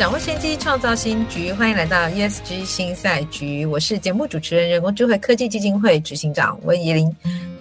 掌握先机，创造新局。欢迎来到 ESG 新赛局，我是节目主持人、人工智慧科技基金会执行长温怡玲。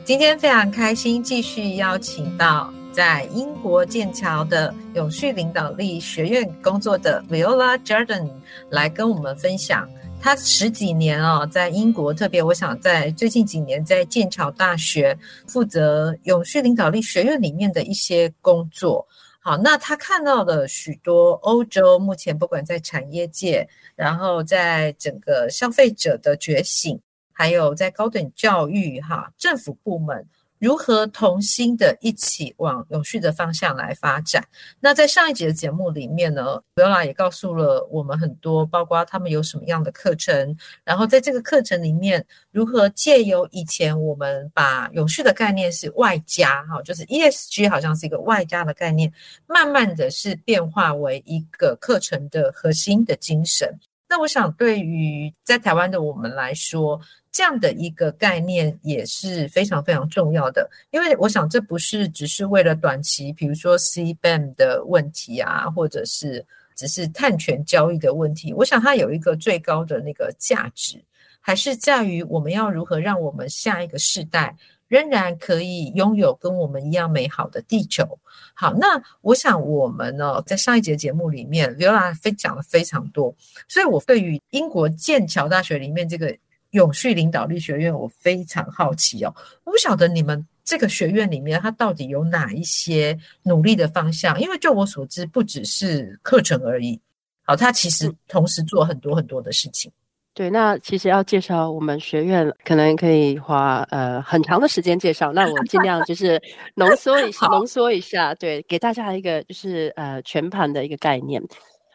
今天非常开心，继续邀请到在英国剑桥的永续领导力学院工作的 Viola Jordan 来跟我们分享。他十几年啊，在英国，特别我想在最近几年，在剑桥大学负责永续领导力学院里面的一些工作。好，那他看到了许多欧洲目前不管在产业界，然后在整个消费者的觉醒，还有在高等教育哈，政府部门。如何同心的一起往永续的方向来发展？那在上一集的节目里面呢刘拉也告诉了我们很多，包括他们有什么样的课程，然后在这个课程里面，如何借由以前我们把永续的概念是外加哈，就是 ESG 好像是一个外加的概念，慢慢的是变化为一个课程的核心的精神。那我想，对于在台湾的我们来说，这样的一个概念也是非常非常重要的，因为我想这不是只是为了短期，比如说 CBAM 的问题啊，或者是只是碳权交易的问题。我想它有一个最高的那个价值，还是在于我们要如何让我们下一个世代仍然可以拥有跟我们一样美好的地球。好，那我想我们呢，在上一节节目里面，Viola 分享了非常多，所以我对于英国剑桥大学里面这个。永续领导力学院，我非常好奇哦。我不晓得你们这个学院里面，它到底有哪一些努力的方向？因为就我所知，不只是课程而已。好，它其实同时做很多很多的事情。对，那其实要介绍我们学院，可能可以花呃很长的时间介绍。那我尽量就是浓缩一 下，浓缩一下，对，给大家一个就是呃全盘的一个概念。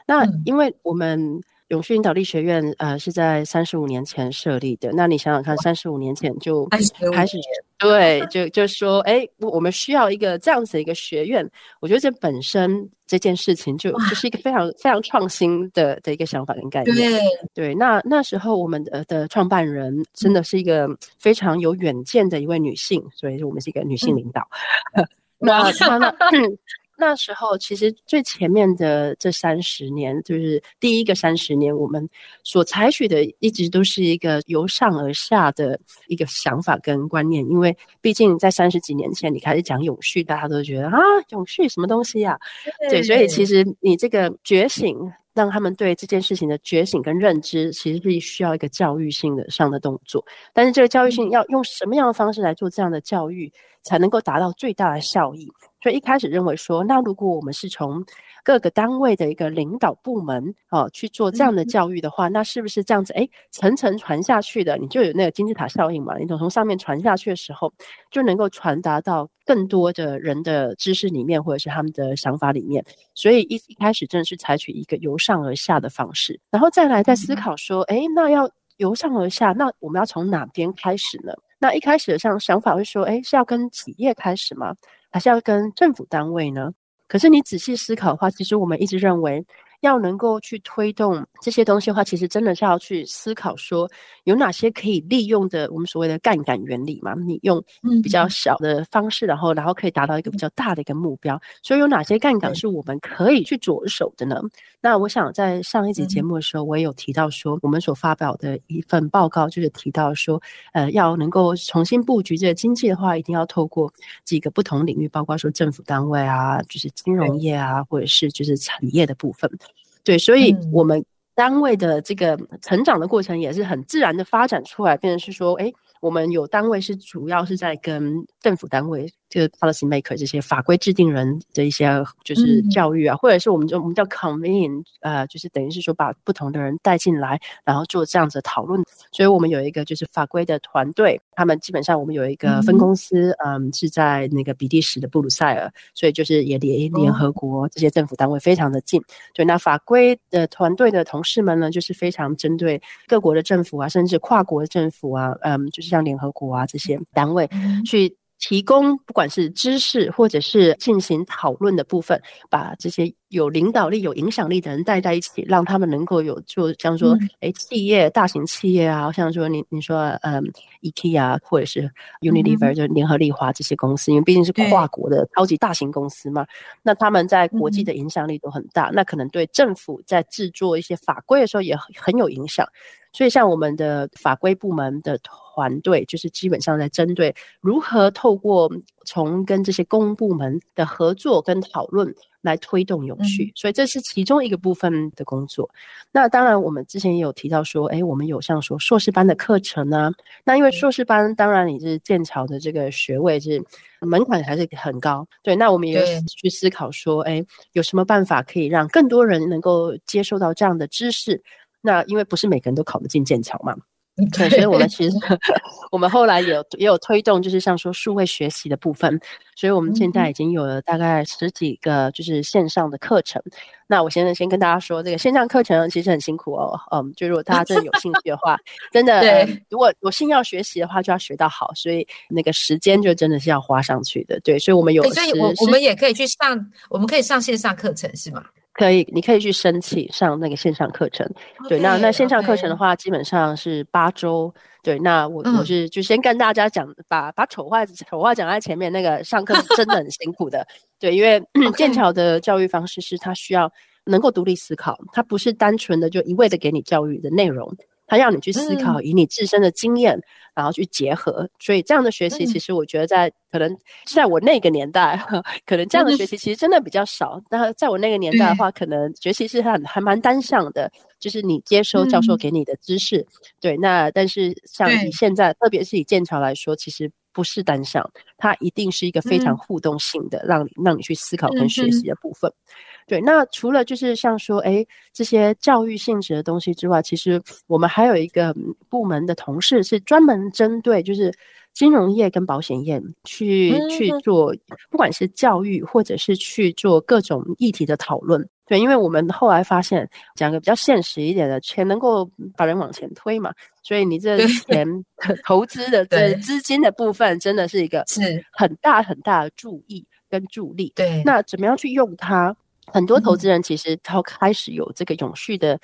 那因为我们。永续领导力学院，呃，是在三十五年前设立的。那你想想看，三十五年前就开始，对，就就说，哎，我们需要一个这样子的一个学院。我觉得这本身这件事情就就是一个非常非常创新的的一个想法跟概念。对，对，那那时候我们的的创办人真的是一个非常有远见的一位女性，所以我们是一个女性领导。嗯、那她呢？那时候其实最前面的这三十年，就是第一个三十年，我们所采取的一直都是一个由上而下的一个想法跟观念，因为毕竟在三十几年前你开始讲永续，大家都觉得啊，永续什么东西呀？对，所以其实你这个觉醒，让他们对这件事情的觉醒跟认知，其实是需要一个教育性的上的动作。但是这个教育性要用什么样的方式来做这样的教育，才能够达到最大的效益？所以一开始认为说，那如果我们是从各个单位的一个领导部门哦去做这样的教育的话，那是不是这样子？诶，层层传下去的，你就有那个金字塔效应嘛？你从从上面传下去的时候，就能够传达到更多的人的知识里面，或者是他们的想法里面。所以一一开始真的是采取一个由上而下的方式，然后再来再思考说，诶，那要由上而下，那我们要从哪边开始呢？那一开始的像想法会说，诶，是要跟企业开始吗？还是要跟政府单位呢？可是你仔细思考的话，其实我们一直认为。要能够去推动这些东西的话，其实真的是要去思考说有哪些可以利用的，我们所谓的杠杆原理嘛。你用比较小的方式，然后然后可以达到一个比较大的一个目标。所以有哪些杠杆是我们可以去着手的呢？那我想在上一集节目的时候，我也有提到说，我们所发表的一份报告就是提到说，呃，要能够重新布局这个经济的话，一定要透过几个不同领域，包括说政府单位啊，就是金融业啊，或者是就是产业的部分。对，所以我们单位的这个成长的过程也是很自然的发展出来，变成是说，哎，我们有单位是主要是在跟政府单位这个 policy maker 这些法规制定人的一些就是教育啊，嗯、或者是我们就我们叫 convene，呃，就是等于是说把不同的人带进来，然后做这样子的讨论。所以我们有一个就是法规的团队，他们基本上我们有一个分公司，嗯，嗯，是在那个比利时的布鲁塞尔，所以就是也离联合国这些政府单位非常的近。对，那法规的团队的同事们呢，就是非常针对各国的政府啊，甚至跨国的政府啊，嗯，就是像联合国啊这些单位去。提供不管是知识或者是进行讨论的部分，把这些有领导力、有影响力的人带在一起，让他们能够有，就像说，哎、嗯，企业、大型企业啊，像说你你说，嗯，IKEA 或者是 Unilever，就联合利华这些公司，因为毕竟是跨国的超级大型公司嘛，那他们在国际的影响力都很大，那可能对政府在制作一些法规的时候也很有影响。所以，像我们的法规部门的团队，就是基本上在针对如何透过从跟这些公部门的合作跟讨论来推动永续。所以，这是其中一个部分的工作。那当然，我们之前也有提到说，哎，我们有像说硕士班的课程啊。那因为硕士班，当然你是剑桥的这个学位是门槛还是很高。对，那我们也有去思考说，哎，有什么办法可以让更多人能够接受到这样的知识？那因为不是每个人都考得进剑桥嘛，对，所以我们其实我们后来也有也有推动，就是像说数位学习的部分，所以我们现在已经有了大概十几个就是线上的课程。那我现在先跟大家说，这个线上课程其实很辛苦哦，嗯，就如果大家真的有兴趣的话，真的，对，如果有心要学习的话，就要学到好，所以那个时间就真的是要花上去的，对，所以我们有，所以我我们也可以去上，我们可以上线上课程是吗？可以，你可以去申请上那个线上课程。Okay, 对，那那线上课程的话，基本上是八周。对，那我我是就先跟大家讲，把把丑话丑话讲在前面。那个上课是真的很辛苦的。对，因为 剑桥的教育方式是，它需要能够独立思考，它不是单纯的就一味的给你教育的内容。他让你去思考，以你自身的经验，然后去结合。所以这样的学习，其实我觉得在可能在我那个年代，可能这样的学习其实真的比较少。那在我那个年代的话，可能学习是很还蛮单向的，就是你接收教授给你的知识。对，那但是像以现在，特别是以剑桥来说，其实不是单向，它一定是一个非常互动性的，让你让你去思考跟学习的部分。对，那除了就是像说，哎，这些教育性质的东西之外，其实我们还有一个部门的同事是专门针对就是金融业跟保险业去去做，不管是教育或者是去做各种议题的讨论。对，因为我们后来发现，讲个比较现实一点的，钱能够把人往前推嘛，所以你这钱 投资的这资金的部分，真的是一个是很大很大的注意跟助力。对，那怎么样去用它？很多投资人其实他开始有这个永续的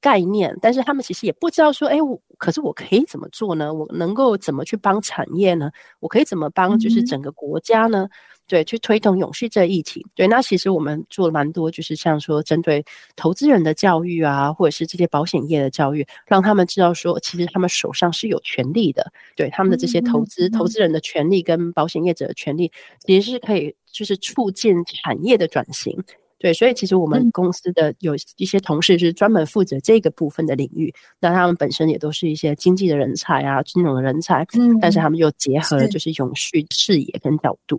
概念，嗯、但是他们其实也不知道说，哎，我可是我可以怎么做呢？我能够怎么去帮产业呢？我可以怎么帮就是整个国家呢？嗯、对，去推动永续这个议题。对，那其实我们做了蛮多，就是像说针对投资人的教育啊，或者是这些保险业的教育，让他们知道说，其实他们手上是有权利的。对，他们的这些投资、嗯、投资人的权利跟保险业者的权利，其实是可以就是促进产业的转型。对，所以其实我们公司的有一些同事是专门负责这个部分的领域，那他们本身也都是一些经济的人才啊，金融的人才，嗯，但是他们又结合了就是永续视野跟角度。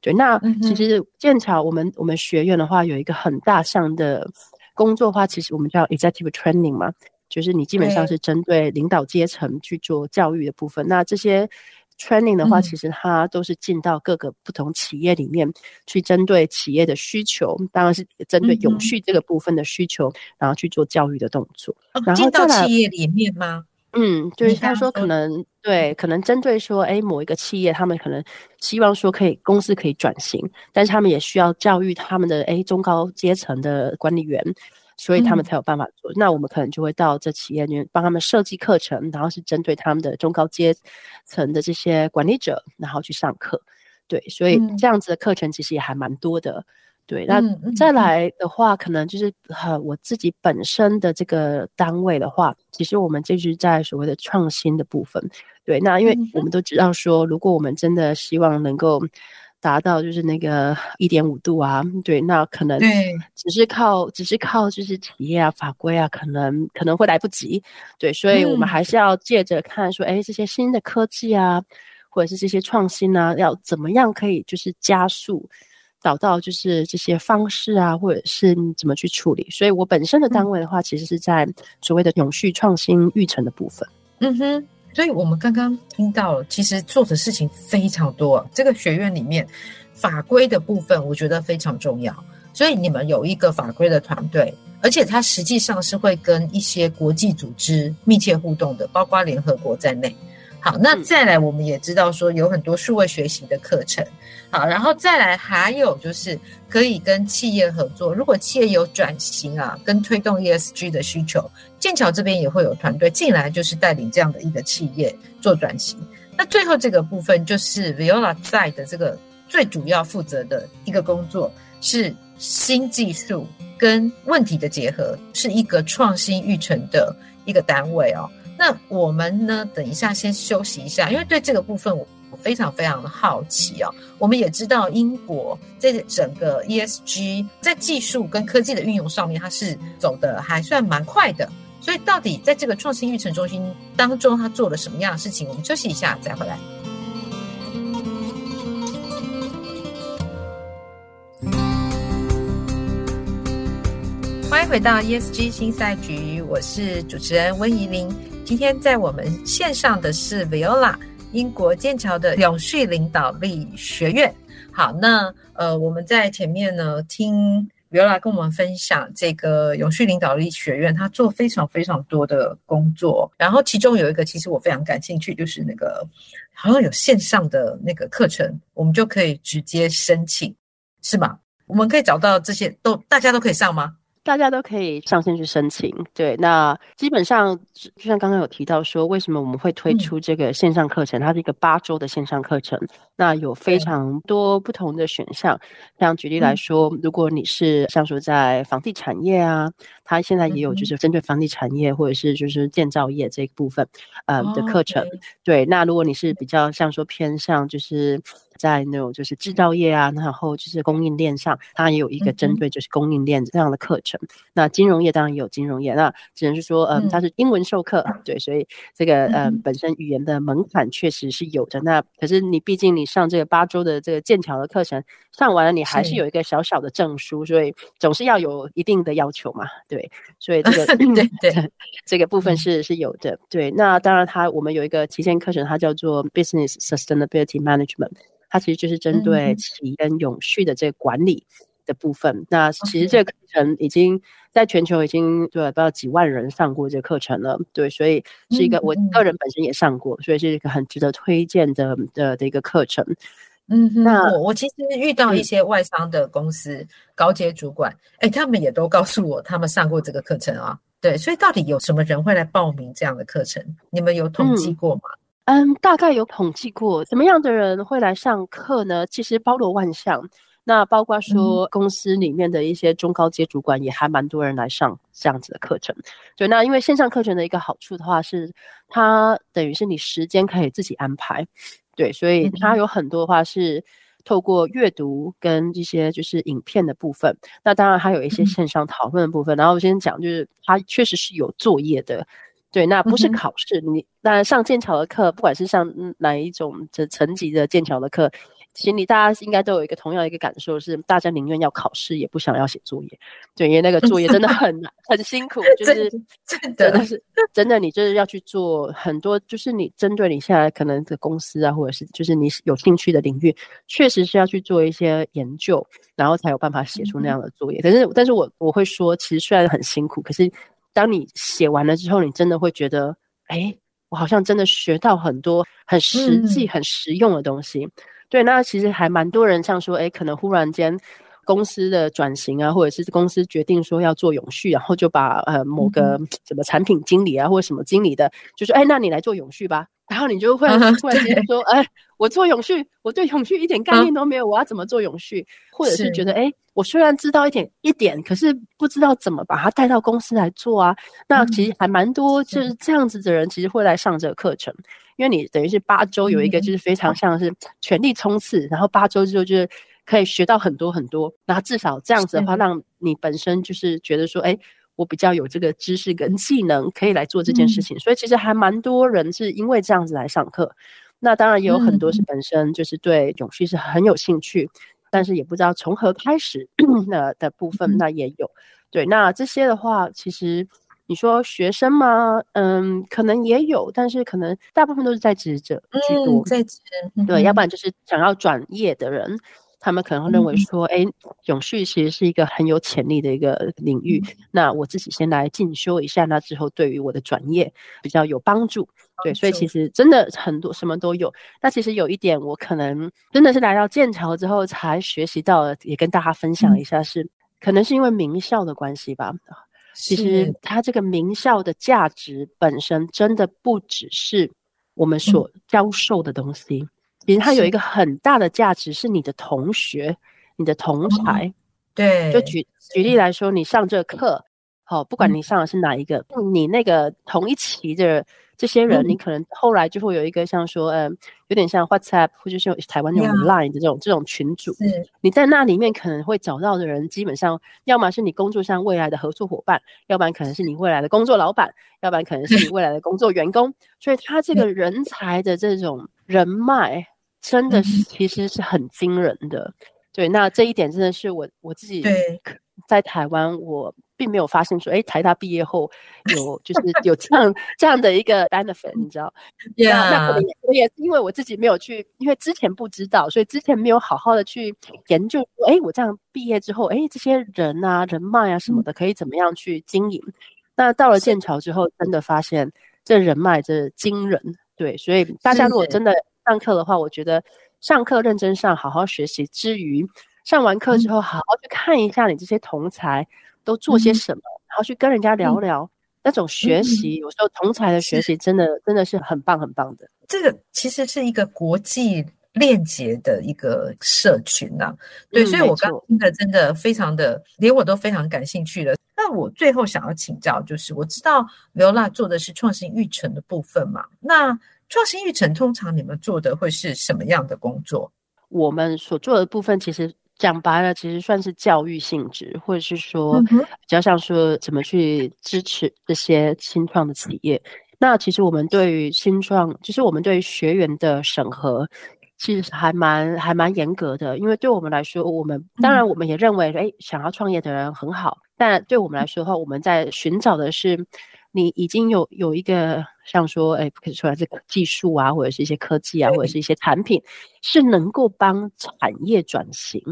对，那其实剑桥我们我们学院的话有一个很大项的工作的话，其实我们叫 executive training 嘛，就是你基本上是针对领导阶层去做教育的部分，那这些。Training 的话，其实它都是进到各个不同企业里面去，针对企业的需求，当然是针对永续这个部分的需求，然后去做教育的动作。然后进到企业里面吗？嗯，就是他说可能对，可能针对说，哎，某一个企业，他们可能希望说可以公司可以转型，但是他们也需要教育他们的哎中高阶层的管理员。所以他们才有办法做。嗯、那我们可能就会到这企业里面帮他们设计课程，然后是针对他们的中高阶层的这些管理者，然后去上课。对，所以这样子的课程其实也还蛮多的。嗯、对，那再来的话，可能就是呃我自己本身的这个单位的话，其实我们就是在所谓的创新的部分。对，那因为我们都知道说，如果我们真的希望能够。达到就是那个一点五度啊，对，那可能只是靠只是靠就是企业啊法规啊，可能可能会来不及，对，所以我们还是要借着看说，哎、嗯，这些新的科技啊，或者是这些创新呢、啊，要怎么样可以就是加速，找到就是这些方式啊，或者是你怎么去处理。所以我本身的单位的话，其实是在所谓的永续创新育成的部分。嗯哼，所以我们刚刚听到了，其实做的事情非常多。这个学院里面法规的部分，我觉得非常重要。所以你们有一个法规的团队，而且它实际上是会跟一些国际组织密切互动的，包括联合国在内。好，那再来我们也知道说有很多数位学习的课程。好，然后再来还有就是可以跟企业合作，如果企业有转型啊，跟推动 ESG 的需求，剑桥这边也会有团队进来，就是带领这样的一个企业做转型。那最后这个部分就是 Viola 在的这个最主要负责的一个工作是。新技术跟问题的结合是一个创新育成的一个单位哦。那我们呢，等一下先休息一下，因为对这个部分我非常非常的好奇哦。我们也知道英国在整个 ESG 在技术跟科技的运用上面，它是走的还算蛮快的。所以到底在这个创新育成中心当中，它做了什么样的事情？我们休息一下再回来。回到 ESG 新赛局，我是主持人温怡玲。今天在我们线上的是 Viola，英国剑桥的永续领导力学院。好，那呃，我们在前面呢听 Viola 跟我们分享这个永续领导力学院，他做非常非常多的工作。然后其中有一个，其实我非常感兴趣，就是那个好像有线上的那个课程，我们就可以直接申请，是吗？我们可以找到这些都大家都可以上吗？大家都可以上线去申请，对。那基本上就像刚刚有提到说，为什么我们会推出这个线上课程？它是一个八周的线上课程，那有非常多不同的选项。像举例来说，如果你是像说在房地产业啊，它现在也有就是针对房地产业或者是就是建造业这一部分呃的课程。对。那如果你是比较像说偏向就是。在那种就是制造业啊，然后就是供应链上，它也有一个针对就是供应链这样的课程。嗯、那金融业当然也有金融业，那只能是说，嗯，它是英文授课，嗯、对，所以这个呃、嗯、本身语言的门槛确实是有的。那可是你毕竟你上这个八周的这个剑桥的课程上完了，你还是有一个小小的证书，所以总是要有一定的要求嘛，对，所以这个 对对 这个部分是是有的。对，那当然它我们有一个旗舰课程，它叫做 Business Sustainability Management。它其实就是针对企业跟永续的这个管理的部分。嗯、那其实这个课程已经在全球已经对不知道几万人上过这个课程了。对，所以是一个我个人本身也上过，所以是一个很值得推荐的的的一个课程。嗯，那我我其实遇到一些外商的公司、嗯、高阶主管，哎，他们也都告诉我他们上过这个课程啊。对，所以到底有什么人会来报名这样的课程？你们有统计过吗？嗯嗯，大概有统计过，什么样的人会来上课呢？其实包罗万象，那包括说公司里面的一些中高阶主管也还蛮多人来上这样子的课程。对，那因为线上课程的一个好处的话是，它等于是你时间可以自己安排，对，所以它有很多的话是透过阅读跟一些就是影片的部分。那当然还有一些线上讨论的部分。然后我先讲，就是它确实是有作业的。对，那不是考试。嗯、你当然上剑桥的课，不管是上哪一种这层级的剑桥的课，心里大家应该都有一个同样一个感受，是大家宁愿要考试，也不想要写作业。对，因为那个作业真的很难，很辛苦，就是真的，真的是真的，你就是要去做很多，就是你针对你现在可能的公司啊，或者是就是你有兴趣的领域，确实是要去做一些研究，然后才有办法写出那样的作业。嗯、可是，但是我我会说，其实虽然很辛苦，可是。当你写完了之后，你真的会觉得，哎，我好像真的学到很多很实际、很实用的东西。嗯、对，那其实还蛮多人像说，哎，可能忽然间公司的转型啊，或者是公司决定说要做永续，然后就把呃某个什么产品经理啊，或者什么经理的，就说，哎，那你来做永续吧。然后你就会突然间说，哎，我做永续，我对永续一点概念都没有，我要怎么做永续？或者是觉得，哎。我虽然知道一点一点，可是不知道怎么把它带到公司来做啊。那其实还蛮多就是这样子的人，其实会来上这个课程，因为你等于是八周有一个就是非常像是全力冲刺，然后八周之后就是可以学到很多很多。然后至少这样子的话，让你本身就是觉得说，哎，我比较有这个知识跟技能可以来做这件事情。所以其实还蛮多人是因为这样子来上课。那当然也有很多是本身就是对永续是很有兴趣，嗯、但是也不知道从何开始那的部分，那也有。对，那这些的话，其实你说学生吗？嗯，可能也有，但是可能大部分都是在职者居多，嗯、在职，对，要不然就是想要转业的人。他们可能会认为说，哎、嗯，永续其实是一个很有潜力的一个领域。嗯、那我自己先来进修一下，那之后对于我的转业比较有帮助。对，所以其实真的很多什么都有。那其实有一点，我可能真的是来到剑桥之后才学习到，也跟大家分享一下是，是、嗯、可能是因为名校的关系吧。其实它这个名校的价值本身真的不只是我们所教授的东西。嗯其实它有一个很大的价值，是你的同学、你的同侪。对，就举举例来说，你上这课，好，不管你上的是哪一个，你那个同一期的这些人，你可能后来就会有一个像说，嗯，有点像 WhatsApp 或者是台湾那种 Line 的这种这种群组。你在那里面可能会找到的人，基本上要么是你工作上未来的合作伙伴，要不然可能是你未来的工作老板，要不然可能是你未来的工作员工。所以他这个人才的这种人脉。真的是，其实是很惊人的。嗯、对，那这一点真的是我我自己在台湾，我并没有发现说，哎，台大毕业后有就是 有这样这样的一个 benefit，你知道.那那可能也也是因为我自己没有去，因为之前不知道，所以之前没有好好的去研究说，哎，我这样毕业之后，哎，这些人啊、人脉啊什么的，可以怎么样去经营？嗯、那到了剑桥之后，真的发现这人脉这惊人。对，所以大家如果真的。上课的话，我觉得上课认真上，好好学习之余，上完课之后，好好去看一下你这些同才都做些什么，嗯、然后去跟人家聊聊、嗯、那种学习。嗯、有时候同才的学习真的真的是很棒很棒的。这个其实是一个国际链接的一个社群呐、啊。对，嗯、所以我刚听的真的非常的，连我都非常感兴趣了。那我最后想要请教，就是我知道 Viola 做的是创新育成的部分嘛，那。创新育成通常你们做的会是什么样的工作？我们所做的部分其实讲白了，其实算是教育性质，或者是说比较像说怎么去支持这些新创的企业。那其实我们对于新创，就是我们对于学员的审核，其实还蛮还蛮严格的。因为对我们来说，我们当然我们也认为，哎，想要创业的人很好，但对我们来说的话，我们在寻找的是。你已经有有一个像说，哎，可以出来这个技术啊，或者是一些科技啊，或者是一些产品，是能够帮产业转型，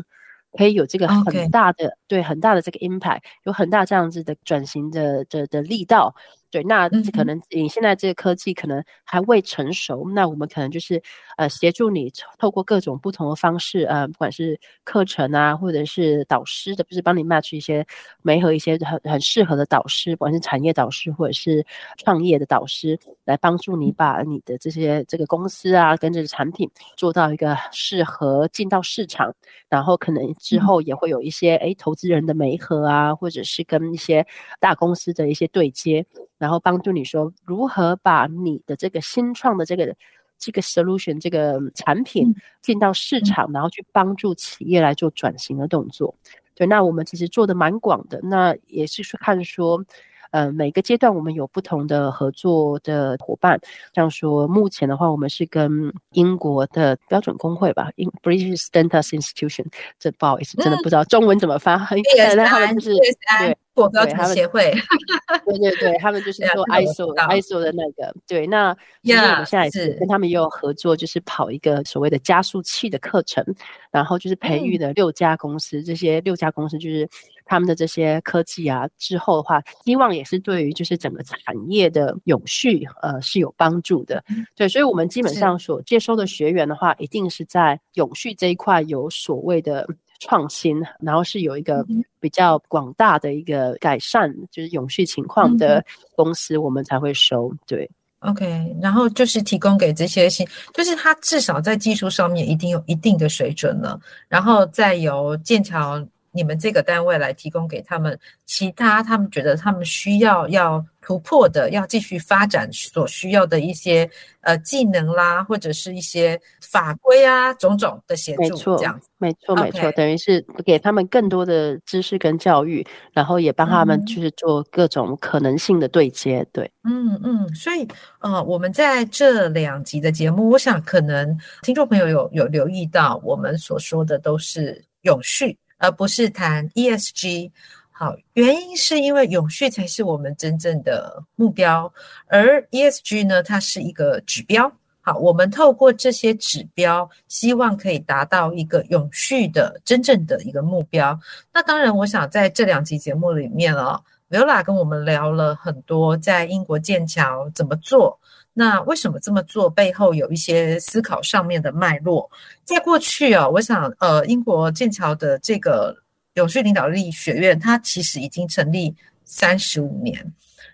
可以有这个很大的.对，很大的这个 impact，有很大这样子的转型的的的力道。对，那可能你现在这个科技可能还未成熟，嗯、那我们可能就是呃协助你透过各种不同的方式，呃，不管是课程啊，或者是导师的，不是帮你 match 一些媒合一些很很适合的导师，不管是产业导师或者是创业的导师，来帮助你把你的这些这个公司啊跟这个产品做到一个适合进到市场，然后可能之后也会有一些哎投资人的媒合啊，或者是跟一些大公司的一些对接。然后帮助你说如何把你的这个新创的这个这个 solution 这个产品进到市场，嗯、然后去帮助企业来做转型的动作。对，那我们其实做的蛮广的，那也是看说。呃，每个阶段我们有不同的合作的伙伴，像说目前的话，我们是跟英国的标准工会吧，英 British Standards Institution，这不好意思，真的不知道中文怎么翻，嗯、但他们就是对国标准协会，对对对，他们就是做 ISO ISO 的那个，对，那其实我们现在也是跟他们也有合作，就是跑一个所谓的加速器的课程，然后就是培育的六家公司，嗯、这些六家公司就是。他们的这些科技啊，之后的话，希望也是对于就是整个产业的永续，呃，是有帮助的。对，所以，我们基本上所接收的学员的话，一定是在永续这一块有所谓的创新，然后是有一个比较广大的一个改善，就是永续情况的公司，我们才会收。对，OK，然后就是提供给这些新，就是他至少在技术上面一定有一定的水准了，然后再由剑桥。你们这个单位来提供给他们其他他们觉得他们需要要突破的，要继续发展所需要的一些呃技能啦，或者是一些法规啊种种的协助，这样子。没错，没错，等于是给他们更多的知识跟教育，然后也帮他们就是做各种可能性的对接。对，嗯嗯，所以呃，我们在这两集的节目，我想可能听众朋友有有留意到，我们所说的都是永续，而不是谈 ESG。好，原因是因为永续才是我们真正的目标，而 ESG 呢，它是一个指标。好，我们透过这些指标，希望可以达到一个永续的真正的一个目标。那当然，我想在这两集节目里面哦，Viola 跟我们聊了很多在英国剑桥怎么做，那为什么这么做背后有一些思考上面的脉络。在过去啊，我想呃，英国剑桥的这个永续领导力学院，它其实已经成立三十五年。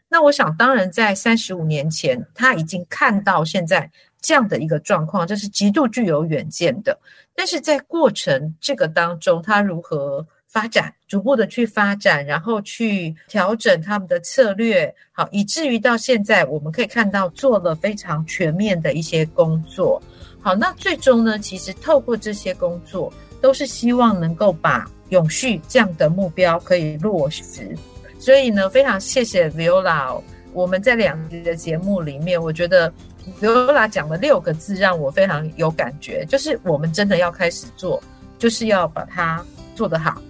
那我想，当然在三十五年前，他已经看到现在。这样的一个状况，这是极度具有远见的。但是在过程这个当中，他如何发展，逐步的去发展，然后去调整他们的策略，好，以至于到现在，我们可以看到做了非常全面的一些工作。好，那最终呢，其实透过这些工作，都是希望能够把永续这样的目标可以落实。所以呢，非常谢谢 Viola，我们在两集的节目里面，我觉得。Viola 讲了六个字，让我非常有感觉，就是我们真的要开始做，就是要把它做得好，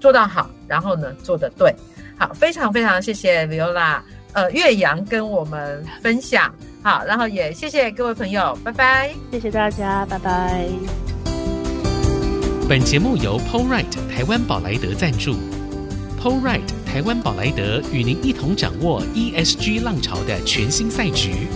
做到好，然后呢，做得对。好，非常非常谢谢 Viola，呃，岳阳跟我们分享，好，然后也谢谢各位朋友，拜拜，谢谢大家，拜拜。本节目由 PowerRight 台湾宝莱德赞助，PowerRight 台湾宝莱德与您一同掌握 ESG 浪潮的全新赛局。